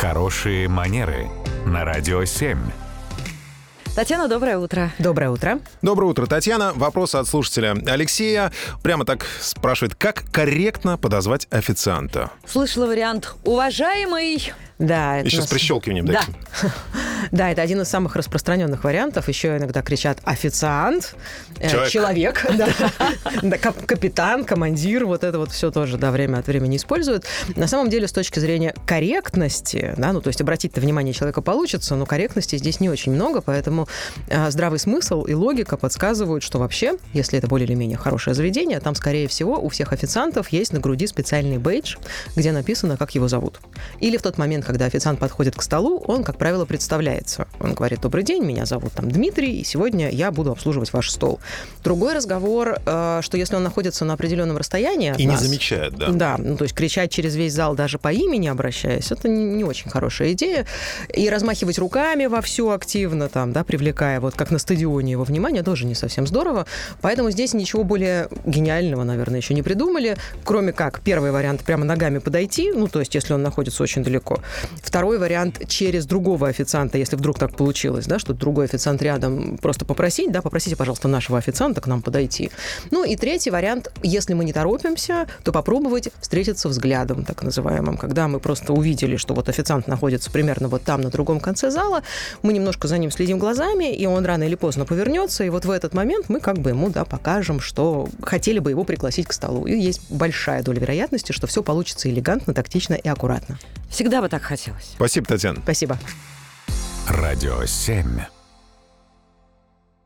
Хорошие манеры на радио 7. Татьяна, доброе утро. Доброе утро. Доброе утро, Татьяна. Вопрос от слушателя Алексея. Прямо так спрашивает, как корректно подозвать официанта? Слышала вариант «Уважаемый...» Да, Еще нас... с прищелкиванием. Да. Да, это один из самых распространенных вариантов. Еще иногда кричат официант, э, человек, человек да, капитан, командир, вот это вот все тоже, да, время от времени используют. На самом деле, с точки зрения корректности, да, ну, то есть обратить-то внимание человека получится, но корректности здесь не очень много, поэтому э, здравый смысл и логика подсказывают, что вообще, если это более или менее хорошее заведение, там, скорее всего, у всех официантов есть на груди специальный бейдж, где написано, как его зовут. Или в тот момент, когда официант подходит к столу, он, как правило, представляется. Он говорит, добрый день, меня зовут там Дмитрий, и сегодня я буду обслуживать ваш стол. Другой разговор, э, что если он находится на определенном расстоянии И нас, не замечает, да. Да, ну то есть кричать через весь зал даже по имени обращаясь, это не, очень хорошая идея. И размахивать руками во всю активно, там, да, привлекая, вот как на стадионе его внимание, тоже не совсем здорово. Поэтому здесь ничего более гениального, наверное, еще не придумали, кроме как первый вариант прямо ногами подойти, ну то есть если он находится очень далеко. Второй вариант через другого официанта, если вдруг так получилось, да, что другой официант рядом, просто попросить, да, попросите, пожалуйста, нашего официанта к нам подойти. Ну и третий вариант, если мы не торопимся, то попробовать встретиться взглядом, так называемым, когда мы просто увидели, что вот официант находится примерно вот там, на другом конце зала, мы немножко за ним следим глазами, и он рано или поздно повернется, и вот в этот момент мы как бы ему, да, покажем, что хотели бы его пригласить к столу. И есть большая доля вероятности, что все получится элегантно, тактично и аккуратно. Всегда бы так хотелось. Спасибо, Татьяна. Спасибо. Радио 7.